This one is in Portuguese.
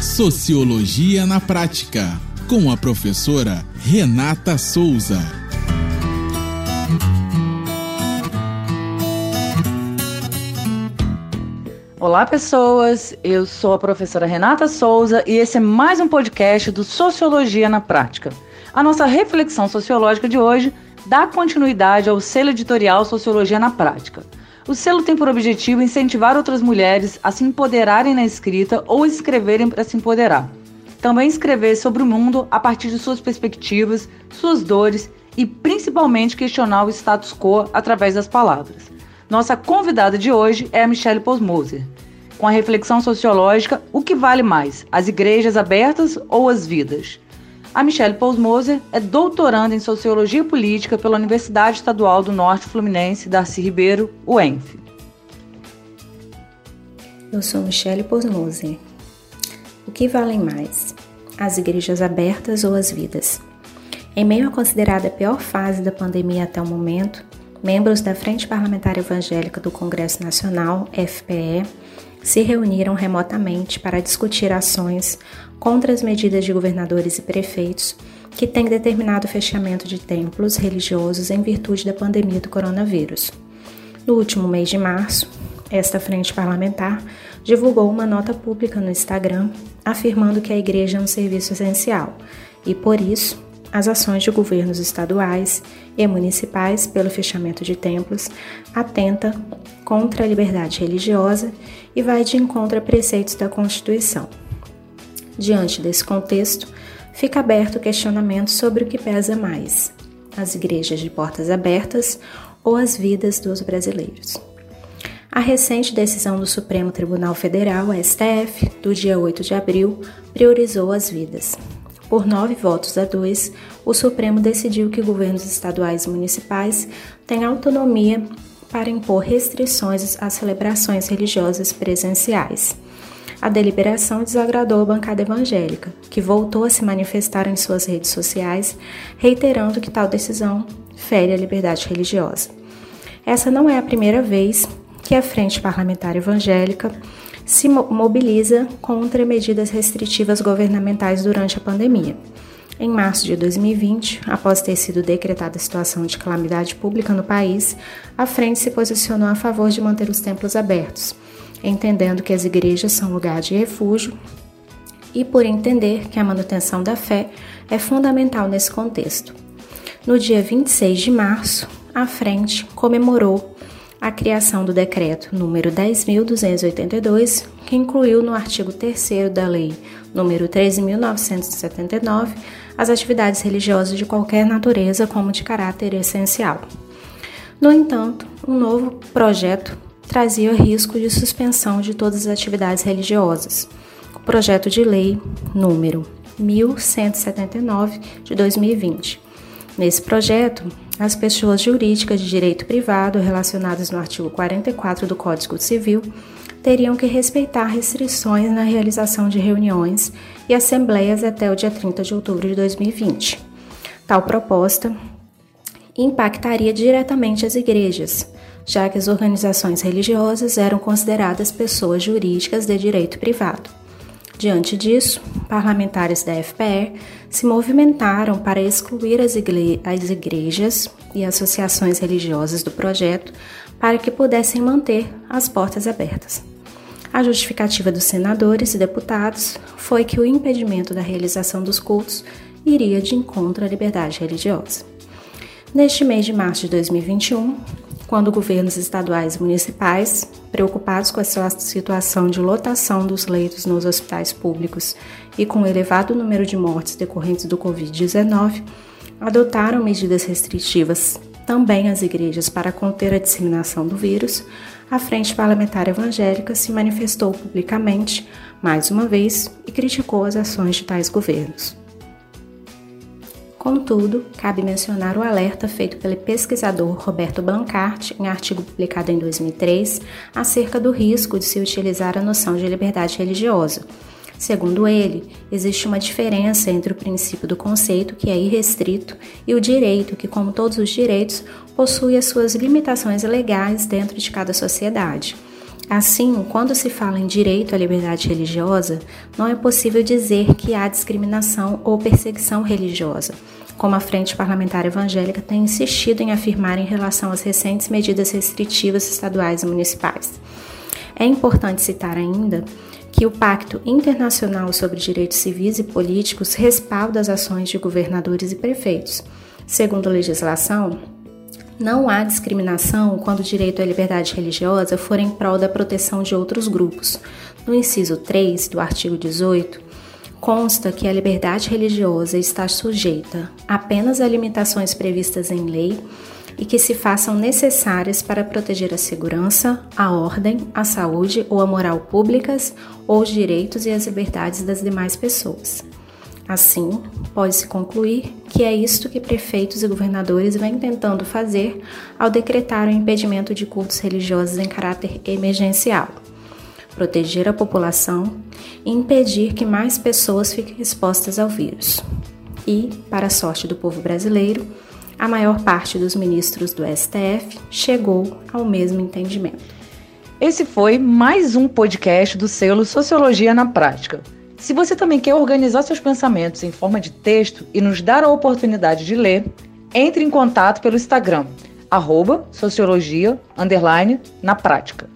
Sociologia na Prática, com a professora Renata Souza. Olá, pessoas. Eu sou a professora Renata Souza e esse é mais um podcast do Sociologia na Prática. A nossa reflexão sociológica de hoje dá continuidade ao selo editorial Sociologia na Prática. O selo tem por objetivo incentivar outras mulheres a se empoderarem na escrita ou escreverem para se empoderar. Também escrever sobre o mundo a partir de suas perspectivas, suas dores e principalmente questionar o status quo através das palavras. Nossa convidada de hoje é a Michelle Posmoser. Com a reflexão sociológica, o que vale mais, as igrejas abertas ou as vidas? A Michelle Pousmoser é doutoranda em Sociologia Política pela Universidade Estadual do Norte Fluminense, Darcy Ribeiro, UENF. Eu sou Michelle Pousmoser. O que valem mais, as igrejas abertas ou as vidas? Em meio à considerada pior fase da pandemia até o momento, membros da Frente Parlamentar Evangélica do Congresso Nacional, FPE, se reuniram remotamente para discutir ações contra as medidas de governadores e prefeitos que têm determinado o fechamento de templos religiosos em virtude da pandemia do coronavírus. No último mês de março, esta frente parlamentar divulgou uma nota pública no Instagram afirmando que a igreja é um serviço essencial e, por isso, as ações de governos estaduais e municipais pelo fechamento de templos atenta contra a liberdade religiosa e vai de encontro a preceitos da Constituição. Diante desse contexto, fica aberto o questionamento sobre o que pesa mais: as igrejas de portas abertas ou as vidas dos brasileiros. A recente decisão do Supremo Tribunal Federal, STF, do dia 8 de abril, priorizou as vidas. Por nove votos a dois, o Supremo decidiu que governos estaduais e municipais têm autonomia para impor restrições às celebrações religiosas presenciais. A deliberação desagradou a bancada evangélica, que voltou a se manifestar em suas redes sociais, reiterando que tal decisão fere a liberdade religiosa. Essa não é a primeira vez que a Frente Parlamentar Evangélica se mobiliza contra medidas restritivas governamentais durante a pandemia. Em março de 2020, após ter sido decretada a situação de calamidade pública no país, a frente se posicionou a favor de manter os templos abertos entendendo que as igrejas são lugar de refúgio e por entender que a manutenção da fé é fundamental nesse contexto. No dia 26 de março, a frente comemorou a criação do decreto número 10282, que incluiu no artigo 3 da lei número 13979 as atividades religiosas de qualquer natureza como de caráter essencial. No entanto, um novo projeto trazia risco de suspensão de todas as atividades religiosas. O projeto de lei número 1179 de 2020. Nesse projeto, as pessoas jurídicas de direito privado relacionadas no artigo 44 do Código Civil teriam que respeitar restrições na realização de reuniões e assembleias até o dia 30 de outubro de 2020. Tal proposta impactaria diretamente as igrejas, já que as organizações religiosas eram consideradas pessoas jurídicas de direito privado. Diante disso, parlamentares da FPR se movimentaram para excluir as, igre as igrejas e associações religiosas do projeto para que pudessem manter as portas abertas. A justificativa dos senadores e deputados foi que o impedimento da realização dos cultos iria de encontro à liberdade religiosa. Neste mês de março de 2021, quando governos estaduais e municipais, preocupados com a situação de lotação dos leitos nos hospitais públicos e com o elevado número de mortes decorrentes do Covid-19, adotaram medidas restritivas também às igrejas para conter a disseminação do vírus, a Frente Parlamentar Evangélica se manifestou publicamente, mais uma vez, e criticou as ações de tais governos. Contudo, cabe mencionar o alerta feito pelo pesquisador Roberto Blancart em artigo publicado em 2003 acerca do risco de se utilizar a noção de liberdade religiosa. Segundo ele, existe uma diferença entre o princípio do conceito, que é irrestrito, e o direito, que, como todos os direitos, possui as suas limitações legais dentro de cada sociedade. Assim, quando se fala em direito à liberdade religiosa, não é possível dizer que há discriminação ou perseguição religiosa, como a Frente Parlamentar Evangélica tem insistido em afirmar em relação às recentes medidas restritivas estaduais e municipais. É importante citar ainda que o Pacto Internacional sobre Direitos Civis e Políticos respalda as ações de governadores e prefeitos. Segundo a legislação, não há discriminação quando o direito à liberdade religiosa for em prol da proteção de outros grupos. No inciso 3 do artigo 18, consta que a liberdade religiosa está sujeita apenas a limitações previstas em lei e que se façam necessárias para proteger a segurança, a ordem, a saúde ou a moral públicas ou os direitos e as liberdades das demais pessoas. Assim, pode-se concluir que é isto que prefeitos e governadores vêm tentando fazer ao decretar o impedimento de cultos religiosos em caráter emergencial proteger a população e impedir que mais pessoas fiquem expostas ao vírus. E, para a sorte do povo brasileiro, a maior parte dos ministros do STF chegou ao mesmo entendimento. Esse foi mais um podcast do selo Sociologia na Prática. Se você também quer organizar seus pensamentos em forma de texto e nos dar a oportunidade de ler, entre em contato pelo Instagram, arroba sociologia, na prática.